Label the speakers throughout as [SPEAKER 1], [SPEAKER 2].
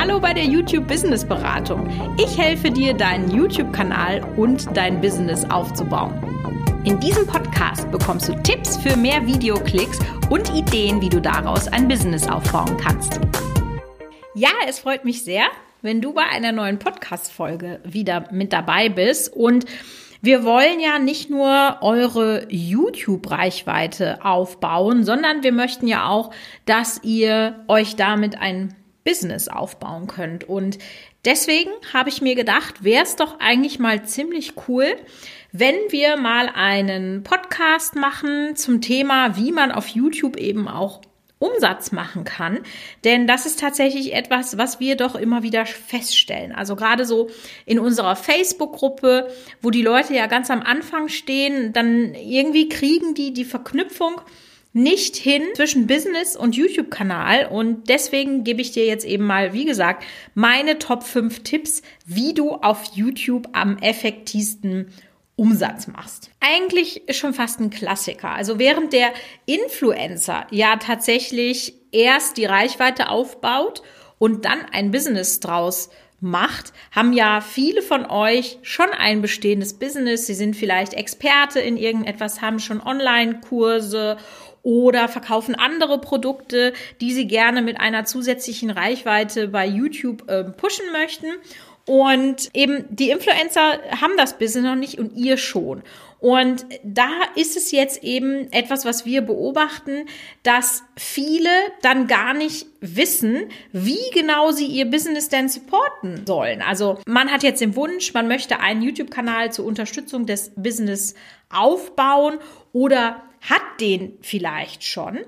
[SPEAKER 1] Hallo bei der YouTube Business Beratung. Ich helfe dir, deinen YouTube-Kanal und dein Business aufzubauen. In diesem Podcast bekommst du Tipps für mehr Videoklicks und Ideen, wie du daraus ein Business aufbauen kannst. Ja, es freut mich sehr, wenn du bei einer neuen Podcast-Folge wieder mit dabei bist und wir wollen ja nicht nur eure YouTube-Reichweite aufbauen, sondern wir möchten ja auch, dass ihr euch damit ein Business aufbauen könnt. Und deswegen habe ich mir gedacht, wäre es doch eigentlich mal ziemlich cool, wenn wir mal einen Podcast machen zum Thema, wie man auf YouTube eben auch Umsatz machen kann. Denn das ist tatsächlich etwas, was wir doch immer wieder feststellen. Also gerade so in unserer Facebook-Gruppe, wo die Leute ja ganz am Anfang stehen, dann irgendwie kriegen die die Verknüpfung nicht hin zwischen Business und YouTube-Kanal. Und deswegen gebe ich dir jetzt eben mal, wie gesagt, meine Top 5 Tipps, wie du auf YouTube am effektivsten Umsatz machst. Eigentlich schon fast ein Klassiker. Also während der Influencer ja tatsächlich erst die Reichweite aufbaut und dann ein Business draus macht, haben ja viele von euch schon ein bestehendes Business. Sie sind vielleicht Experte in irgendetwas, haben schon Online-Kurse oder verkaufen andere Produkte, die sie gerne mit einer zusätzlichen Reichweite bei YouTube äh, pushen möchten. Und eben die Influencer haben das Business noch nicht und ihr schon. Und da ist es jetzt eben etwas, was wir beobachten, dass viele dann gar nicht wissen, wie genau sie ihr Business denn supporten sollen. Also man hat jetzt den Wunsch, man möchte einen YouTube-Kanal zur Unterstützung des Business aufbauen oder hat den vielleicht schon,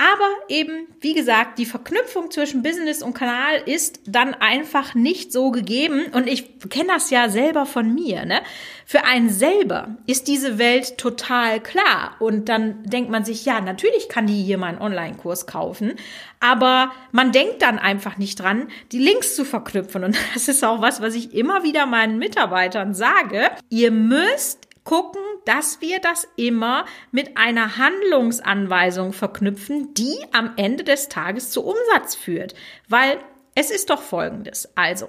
[SPEAKER 1] aber eben, wie gesagt, die Verknüpfung zwischen Business und Kanal ist dann einfach nicht so gegeben. Und ich kenne das ja selber von mir, ne? Für einen selber ist diese Welt total klar. Und dann denkt man sich, ja, natürlich kann die hier mal einen Online-Kurs kaufen, aber man denkt dann einfach nicht dran, die Links zu verknüpfen. Und das ist auch was, was ich immer wieder meinen Mitarbeitern sage. Ihr müsst gucken, dass wir das immer mit einer Handlungsanweisung verknüpfen, die am Ende des Tages zu Umsatz führt. Weil es ist doch folgendes. Also,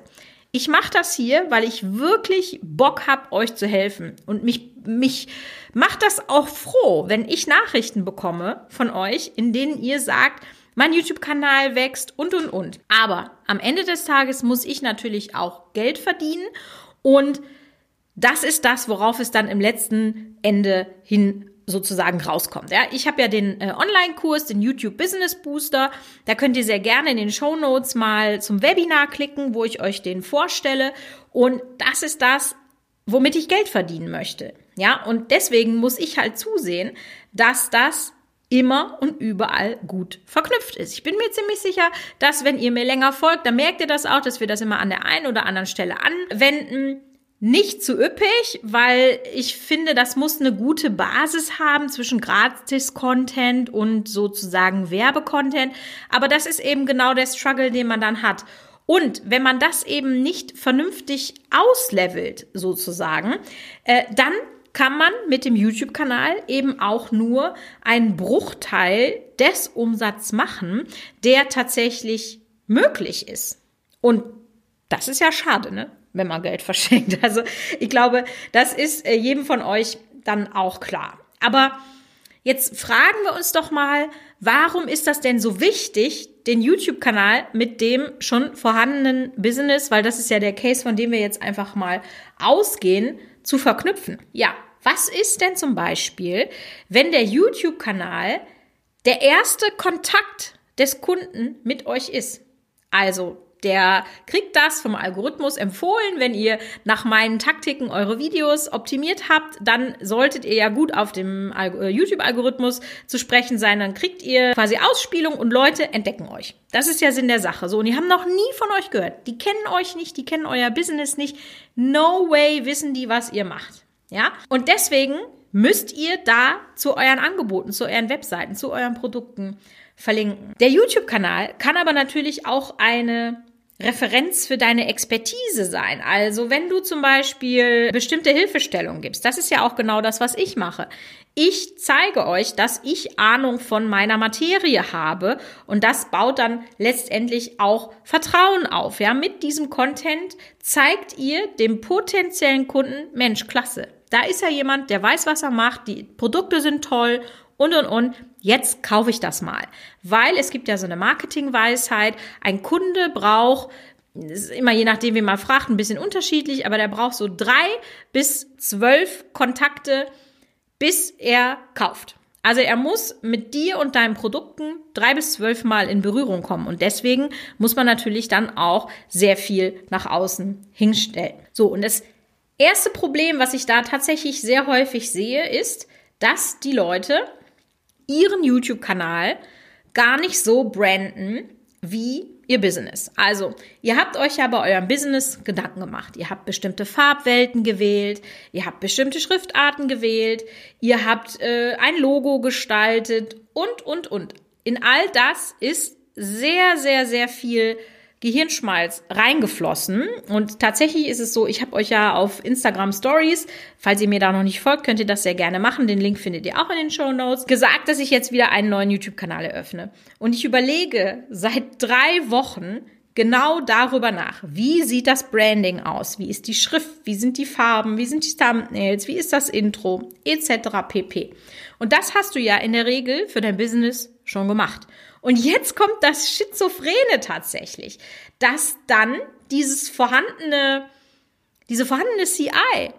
[SPEAKER 1] ich mache das hier, weil ich wirklich Bock habe, euch zu helfen. Und mich, mich macht das auch froh, wenn ich Nachrichten bekomme von euch, in denen ihr sagt, mein YouTube-Kanal wächst und, und, und. Aber am Ende des Tages muss ich natürlich auch Geld verdienen und das ist das, worauf es dann im letzten Ende hin sozusagen rauskommt. Ja, ich habe ja den äh, Online-Kurs, den YouTube Business Booster. Da könnt ihr sehr gerne in den Show Notes mal zum Webinar klicken, wo ich euch den vorstelle. Und das ist das, womit ich Geld verdienen möchte. Ja, und deswegen muss ich halt zusehen, dass das immer und überall gut verknüpft ist. Ich bin mir ziemlich sicher, dass wenn ihr mir länger folgt, dann merkt ihr das auch, dass wir das immer an der einen oder anderen Stelle anwenden nicht zu üppig, weil ich finde, das muss eine gute Basis haben zwischen Gratis-Content und sozusagen Werbecontent. Aber das ist eben genau der Struggle, den man dann hat. Und wenn man das eben nicht vernünftig auslevelt, sozusagen, äh, dann kann man mit dem YouTube-Kanal eben auch nur einen Bruchteil des Umsatzes machen, der tatsächlich möglich ist. Und das ist ja schade, ne? Wenn man Geld verschenkt. Also ich glaube, das ist äh, jedem von euch dann auch klar. Aber jetzt fragen wir uns doch mal, warum ist das denn so wichtig, den YouTube-Kanal mit dem schon vorhandenen Business, weil das ist ja der Case, von dem wir jetzt einfach mal ausgehen, zu verknüpfen? Ja, was ist denn zum Beispiel, wenn der YouTube-Kanal der erste Kontakt des Kunden mit euch ist? Also der kriegt das vom Algorithmus empfohlen. Wenn ihr nach meinen Taktiken eure Videos optimiert habt, dann solltet ihr ja gut auf dem äh, YouTube-Algorithmus zu sprechen sein. Dann kriegt ihr quasi Ausspielung und Leute entdecken euch. Das ist ja Sinn der Sache. So, und die haben noch nie von euch gehört. Die kennen euch nicht, die kennen euer Business nicht. No way wissen die, was ihr macht. Ja? Und deswegen müsst ihr da zu euren Angeboten, zu euren Webseiten, zu euren Produkten verlinken. Der YouTube-Kanal kann aber natürlich auch eine Referenz für deine Expertise sein. Also wenn du zum Beispiel bestimmte Hilfestellungen gibst, das ist ja auch genau das, was ich mache. Ich zeige euch, dass ich Ahnung von meiner Materie habe und das baut dann letztendlich auch Vertrauen auf. Ja, mit diesem Content zeigt ihr dem potenziellen Kunden, Mensch, klasse. Da ist ja jemand, der weiß, was er macht, die Produkte sind toll und und und. Jetzt kaufe ich das mal. Weil es gibt ja so eine Marketingweisheit. Ein Kunde braucht ist immer je nachdem, wie man fragt, ein bisschen unterschiedlich, aber der braucht so drei bis zwölf Kontakte, bis er kauft. Also er muss mit dir und deinen Produkten drei bis zwölf Mal in Berührung kommen. Und deswegen muss man natürlich dann auch sehr viel nach außen hinstellen. So, und das erste Problem, was ich da tatsächlich sehr häufig sehe, ist, dass die Leute ihren YouTube-Kanal gar nicht so branden, wie ihr Business. Also, ihr habt euch ja bei eurem Business Gedanken gemacht. Ihr habt bestimmte Farbwelten gewählt, ihr habt bestimmte Schriftarten gewählt, ihr habt äh, ein Logo gestaltet und, und, und. In all das ist sehr, sehr, sehr viel Gehirnschmalz reingeflossen. Und tatsächlich ist es so, ich habe euch ja auf Instagram Stories, falls ihr mir da noch nicht folgt, könnt ihr das sehr gerne machen. Den Link findet ihr auch in den Show Notes. Gesagt, dass ich jetzt wieder einen neuen YouTube-Kanal eröffne. Und ich überlege seit drei Wochen, genau darüber nach. Wie sieht das Branding aus? Wie ist die Schrift? Wie sind die Farben? Wie sind die Thumbnails? Wie ist das Intro? Etc. pp. Und das hast du ja in der Regel für dein Business schon gemacht. Und jetzt kommt das Schizophrene tatsächlich, dass dann dieses vorhandene, diese vorhandene CI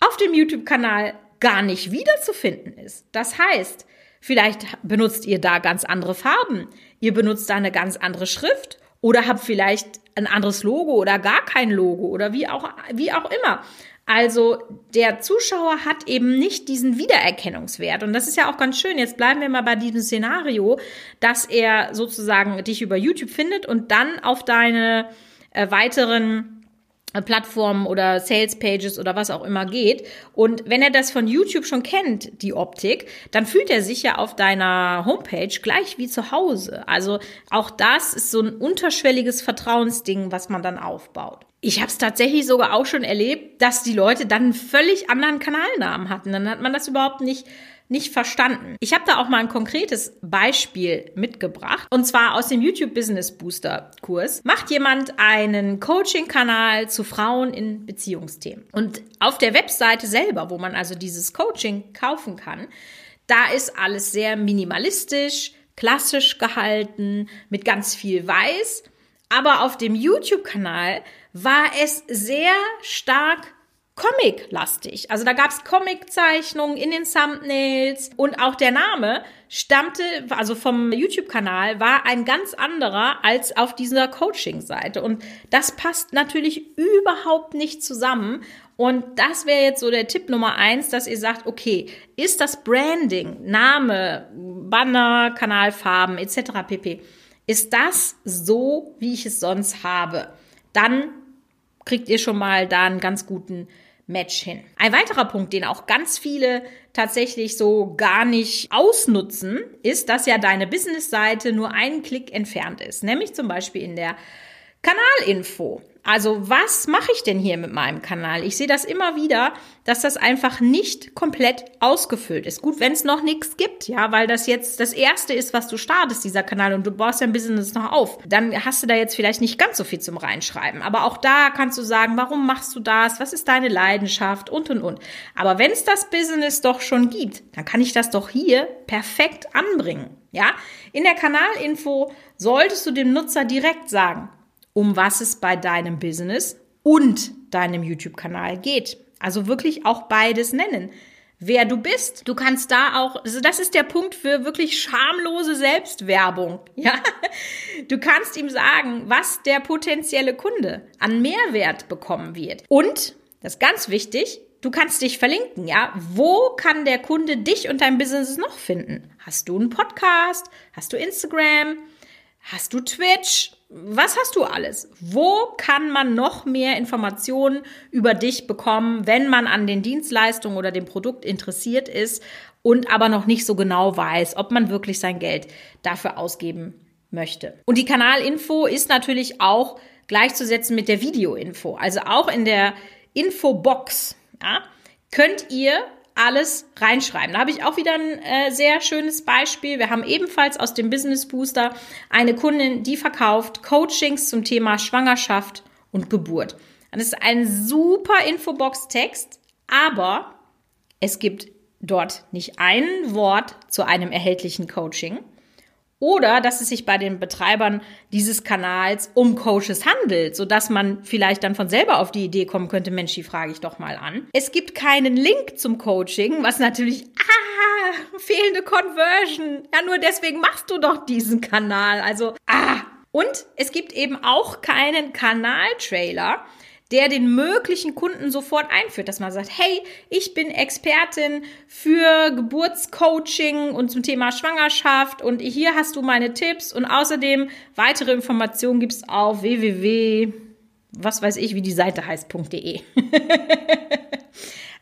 [SPEAKER 1] auf dem YouTube-Kanal gar nicht wiederzufinden ist. Das heißt, vielleicht benutzt ihr da ganz andere Farben, ihr benutzt da eine ganz andere Schrift oder habt vielleicht ein anderes Logo oder gar kein Logo oder wie auch, wie auch immer. Also der Zuschauer hat eben nicht diesen Wiedererkennungswert. Und das ist ja auch ganz schön. Jetzt bleiben wir mal bei diesem Szenario, dass er sozusagen dich über YouTube findet und dann auf deine äh, weiteren äh, Plattformen oder Sales Pages oder was auch immer geht. Und wenn er das von YouTube schon kennt, die Optik, dann fühlt er sich ja auf deiner Homepage gleich wie zu Hause. Also auch das ist so ein unterschwelliges Vertrauensding, was man dann aufbaut. Ich habe es tatsächlich sogar auch schon erlebt, dass die Leute dann einen völlig anderen Kanalnamen hatten. Dann hat man das überhaupt nicht nicht verstanden. Ich habe da auch mal ein konkretes Beispiel mitgebracht und zwar aus dem YouTube Business Booster Kurs. Macht jemand einen Coaching Kanal zu Frauen in Beziehungsthemen und auf der Webseite selber, wo man also dieses Coaching kaufen kann, da ist alles sehr minimalistisch, klassisch gehalten, mit ganz viel weiß, aber auf dem YouTube Kanal war es sehr stark Comic-lastig. Also da gab's Comic-Zeichnungen in den Thumbnails und auch der Name stammte, also vom YouTube-Kanal, war ein ganz anderer als auf dieser Coaching-Seite. Und das passt natürlich überhaupt nicht zusammen. Und das wäre jetzt so der Tipp Nummer eins, dass ihr sagt, okay, ist das Branding, Name, Banner, Kanalfarben etc. pp. Ist das so, wie ich es sonst habe? Dann kriegt ihr schon mal da einen ganz guten Match hin. Ein weiterer Punkt, den auch ganz viele tatsächlich so gar nicht ausnutzen, ist, dass ja deine Business-Seite nur einen Klick entfernt ist, nämlich zum Beispiel in der Kanalinfo. Also was mache ich denn hier mit meinem Kanal? Ich sehe das immer wieder, dass das einfach nicht komplett ausgefüllt ist. Gut, wenn es noch nichts gibt, ja, weil das jetzt das erste ist, was du startest, dieser Kanal, und du baust dein Business noch auf, dann hast du da jetzt vielleicht nicht ganz so viel zum Reinschreiben. Aber auch da kannst du sagen, warum machst du das? Was ist deine Leidenschaft? Und, und, und. Aber wenn es das Business doch schon gibt, dann kann ich das doch hier perfekt anbringen. Ja, in der Kanalinfo solltest du dem Nutzer direkt sagen, um was es bei deinem Business und deinem YouTube-Kanal geht. Also wirklich auch beides nennen. Wer du bist. Du kannst da auch, also das ist der Punkt für wirklich schamlose Selbstwerbung. Ja, du kannst ihm sagen, was der potenzielle Kunde an Mehrwert bekommen wird. Und, das ist ganz wichtig, du kannst dich verlinken, ja. Wo kann der Kunde dich und dein Business noch finden? Hast du einen Podcast? Hast du Instagram? Hast du Twitch? Was hast du alles? Wo kann man noch mehr Informationen über dich bekommen, wenn man an den Dienstleistungen oder dem Produkt interessiert ist und aber noch nicht so genau weiß, ob man wirklich sein Geld dafür ausgeben möchte? Und die Kanalinfo ist natürlich auch gleichzusetzen mit der Videoinfo. Also auch in der Infobox ja, könnt ihr alles reinschreiben. Da habe ich auch wieder ein äh, sehr schönes Beispiel. Wir haben ebenfalls aus dem Business Booster eine Kundin, die verkauft Coachings zum Thema Schwangerschaft und Geburt. Das ist ein super Infobox-Text, aber es gibt dort nicht ein Wort zu einem erhältlichen Coaching oder dass es sich bei den Betreibern dieses Kanals um Coaches handelt, sodass man vielleicht dann von selber auf die Idee kommen könnte, Mensch, die frage ich doch mal an. Es gibt keinen Link zum Coaching, was natürlich, ah, fehlende Conversion. Ja, nur deswegen machst du doch diesen Kanal. Also, ah. Und es gibt eben auch keinen Kanaltrailer, der den möglichen Kunden sofort einführt, dass man sagt, hey, ich bin Expertin für Geburtscoaching und zum Thema Schwangerschaft und hier hast du meine Tipps und außerdem weitere Informationen gibt's auf www, was weiß ich, wie die Seite heißt.de.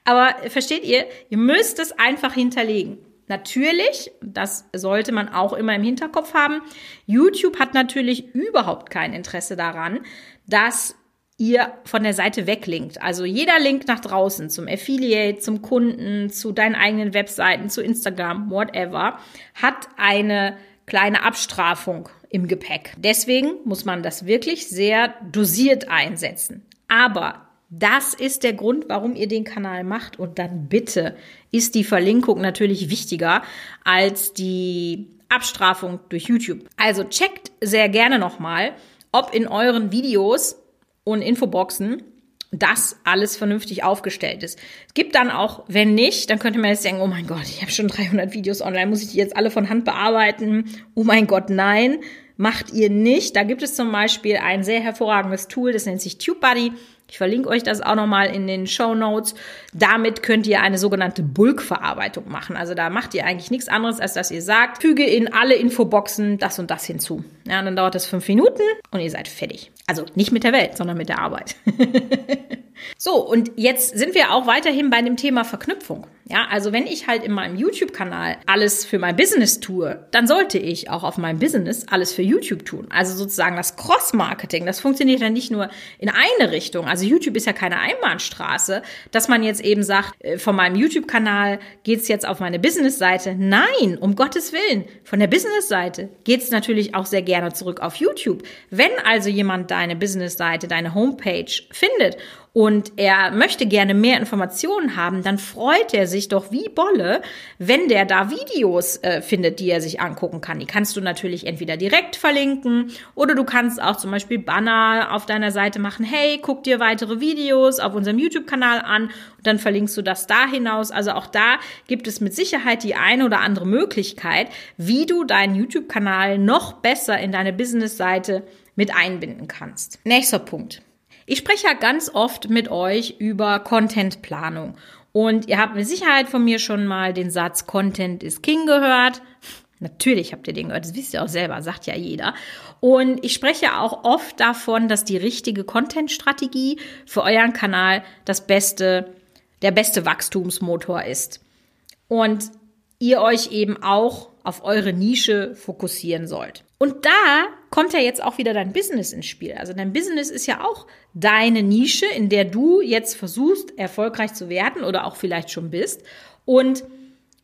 [SPEAKER 1] Aber versteht ihr, ihr müsst es einfach hinterlegen. Natürlich, das sollte man auch immer im Hinterkopf haben, YouTube hat natürlich überhaupt kein Interesse daran, dass ihr von der Seite weglinkt. Also jeder Link nach draußen zum Affiliate, zum Kunden, zu deinen eigenen Webseiten, zu Instagram, whatever, hat eine kleine Abstrafung im Gepäck. Deswegen muss man das wirklich sehr dosiert einsetzen. Aber das ist der Grund, warum ihr den Kanal macht. Und dann bitte ist die Verlinkung natürlich wichtiger als die Abstrafung durch YouTube. Also checkt sehr gerne nochmal, ob in euren Videos und Infoboxen, das alles vernünftig aufgestellt ist. Es gibt dann auch, wenn nicht, dann könnte man jetzt denken, oh mein Gott, ich habe schon 300 Videos online, muss ich die jetzt alle von Hand bearbeiten? Oh mein Gott, nein, macht ihr nicht. Da gibt es zum Beispiel ein sehr hervorragendes Tool, das nennt sich TubeBuddy. Ich verlinke euch das auch nochmal in den Show Notes. Damit könnt ihr eine sogenannte Bulkverarbeitung machen. Also da macht ihr eigentlich nichts anderes, als dass ihr sagt, füge in alle Infoboxen das und das hinzu. Ja, dann dauert das fünf Minuten und ihr seid fertig. Also nicht mit der Welt, sondern mit der Arbeit. so, und jetzt sind wir auch weiterhin bei dem Thema Verknüpfung. Ja, also wenn ich halt in meinem YouTube-Kanal alles für mein Business tue, dann sollte ich auch auf meinem Business alles für YouTube tun. Also sozusagen das Cross-Marketing, das funktioniert ja nicht nur in eine Richtung. Also YouTube ist ja keine Einbahnstraße, dass man jetzt eben sagt, äh, von meinem YouTube-Kanal geht's jetzt auf meine Business-Seite. Nein, um Gottes Willen. Von der Business-Seite geht's natürlich auch sehr gerne zurück auf YouTube. Wenn also jemand deine Business-Seite, deine Homepage findet und er möchte gerne mehr Informationen haben, dann freut er sich doch wie Bolle, wenn der da Videos äh, findet, die er sich angucken kann. Die kannst du natürlich entweder direkt verlinken oder du kannst auch zum Beispiel Banner auf deiner Seite machen. Hey, guck dir weitere Videos auf unserem YouTube-Kanal an und dann verlinkst du das da hinaus. Also auch da gibt es mit Sicherheit die eine oder andere Möglichkeit, wie du deinen YouTube-Kanal noch besser in deine Business-Seite mit einbinden kannst. Nächster Punkt. Ich spreche ja ganz oft mit euch über Contentplanung. Und ihr habt mit Sicherheit von mir schon mal den Satz Content is King gehört. Natürlich habt ihr den gehört, das wisst ihr auch selber, sagt ja jeder. Und ich spreche auch oft davon, dass die richtige Content-Strategie für euren Kanal das beste, der beste Wachstumsmotor ist. Und ihr euch eben auch auf eure Nische fokussieren sollt. Und da kommt ja jetzt auch wieder dein Business ins Spiel. Also dein Business ist ja auch deine Nische, in der du jetzt versuchst, erfolgreich zu werden oder auch vielleicht schon bist. Und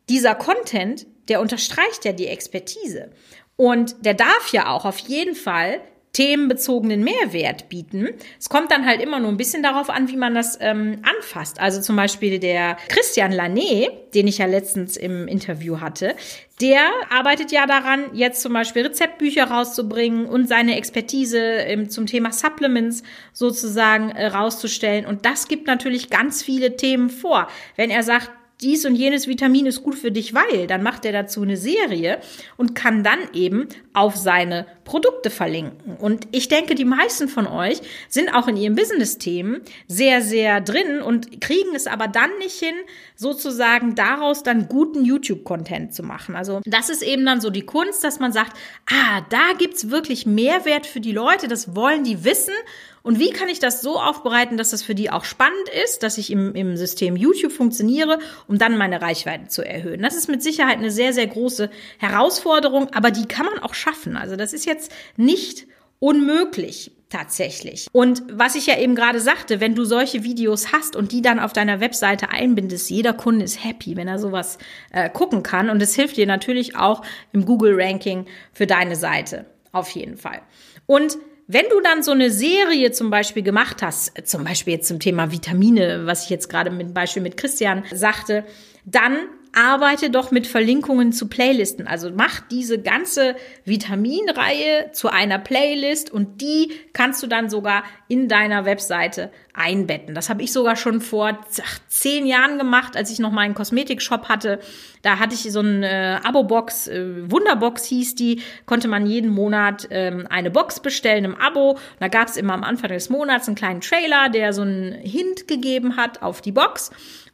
[SPEAKER 1] dieser Content, der unterstreicht ja die Expertise. Und der darf ja auch auf jeden Fall themenbezogenen Mehrwert bieten. Es kommt dann halt immer nur ein bisschen darauf an, wie man das ähm, anfasst. Also zum Beispiel der Christian Lanet, den ich ja letztens im Interview hatte, der arbeitet ja daran, jetzt zum Beispiel Rezeptbücher rauszubringen und seine Expertise ähm, zum Thema Supplements sozusagen äh, rauszustellen. Und das gibt natürlich ganz viele Themen vor. Wenn er sagt, dies und jenes Vitamin ist gut für dich, weil, dann macht er dazu eine Serie und kann dann eben auf seine Produkte verlinken. Und ich denke, die meisten von euch sind auch in ihren Business-Themen sehr, sehr drin und kriegen es aber dann nicht hin, sozusagen daraus dann guten YouTube-Content zu machen. Also das ist eben dann so die Kunst, dass man sagt, ah, da gibt's wirklich Mehrwert für die Leute, das wollen die wissen und wie kann ich das so aufbereiten, dass das für die auch spannend ist, dass ich im, im System YouTube funktioniere, um dann meine Reichweite zu erhöhen? Das ist mit Sicherheit eine sehr, sehr große Herausforderung, aber die kann man auch schaffen. Also das ist jetzt nicht unmöglich. tatsächlich. Und was ich ja eben gerade sagte, wenn du solche Videos hast und die dann auf deiner Webseite einbindest, jeder Kunde ist happy, wenn er sowas äh, gucken kann. Und es hilft dir natürlich auch im Google-Ranking für deine Seite. Auf jeden Fall. Und wenn du dann so eine Serie zum Beispiel gemacht hast, zum Beispiel jetzt zum Thema Vitamine, was ich jetzt gerade mit Beispiel mit Christian sagte, dann arbeite doch mit Verlinkungen zu Playlisten. Also mach diese ganze Vitaminreihe zu einer Playlist und die kannst du dann sogar in deiner Webseite einbetten. Das habe ich sogar schon vor zehn Jahren gemacht, als ich noch meinen Kosmetikshop hatte. Da hatte ich so eine Abo-Box, äh, Wunderbox hieß die, konnte man jeden Monat ähm, eine Box bestellen im Abo. Da gab es immer am Anfang des Monats einen kleinen Trailer, der so einen Hint gegeben hat auf die Box.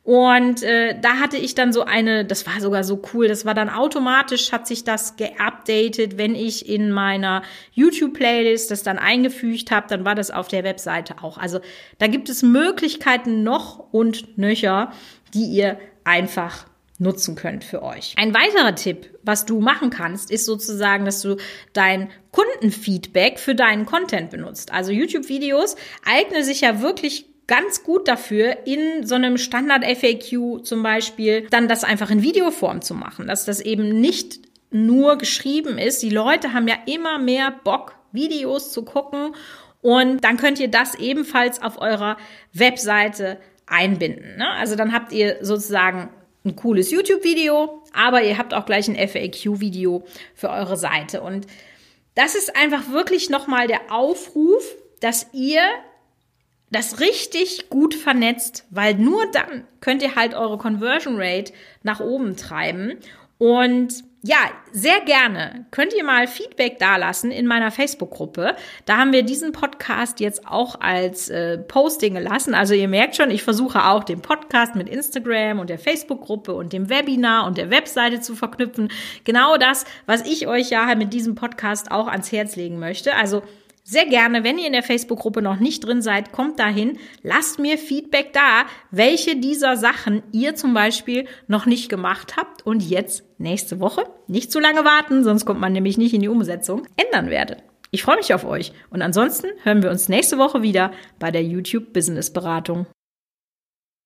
[SPEAKER 1] Und äh, da hatte ich dann so eine, das war sogar so cool, das war dann automatisch, hat sich das geupdatet, wenn ich in meiner YouTube-Playlist das dann eingefügt habe, dann war das auf der Webseite auch. Also da gibt es Möglichkeiten noch und nöcher, die ihr einfach nutzen könnt für euch. Ein weiterer Tipp, was du machen kannst, ist sozusagen, dass du dein Kundenfeedback für deinen Content benutzt. Also YouTube-Videos eignen sich ja wirklich ganz gut dafür, in so einem Standard-FAQ zum Beispiel dann das einfach in Videoform zu machen, dass das eben nicht nur geschrieben ist. Die Leute haben ja immer mehr Bock, Videos zu gucken und dann könnt ihr das ebenfalls auf eurer Webseite einbinden. Ne? Also dann habt ihr sozusagen ein cooles YouTube-Video, aber ihr habt auch gleich ein FAQ-Video für eure Seite. Und das ist einfach wirklich nochmal der Aufruf, dass ihr das richtig gut vernetzt, weil nur dann könnt ihr halt eure Conversion Rate nach oben treiben. Und ja, sehr gerne könnt ihr mal Feedback dalassen in meiner Facebook-Gruppe. Da haben wir diesen Podcast jetzt auch als äh, Posting gelassen. Also ihr merkt schon, ich versuche auch den Podcast mit Instagram und der Facebook-Gruppe und dem Webinar und der Webseite zu verknüpfen. Genau das, was ich euch ja mit diesem Podcast auch ans Herz legen möchte. Also sehr gerne, wenn ihr in der Facebook-Gruppe noch nicht drin seid, kommt dahin, lasst mir Feedback da, welche dieser Sachen ihr zum Beispiel noch nicht gemacht habt und jetzt nächste Woche, nicht zu lange warten, sonst kommt man nämlich nicht in die Umsetzung, ändern werdet. Ich freue mich auf euch und ansonsten hören wir uns nächste Woche wieder bei der YouTube Business Beratung.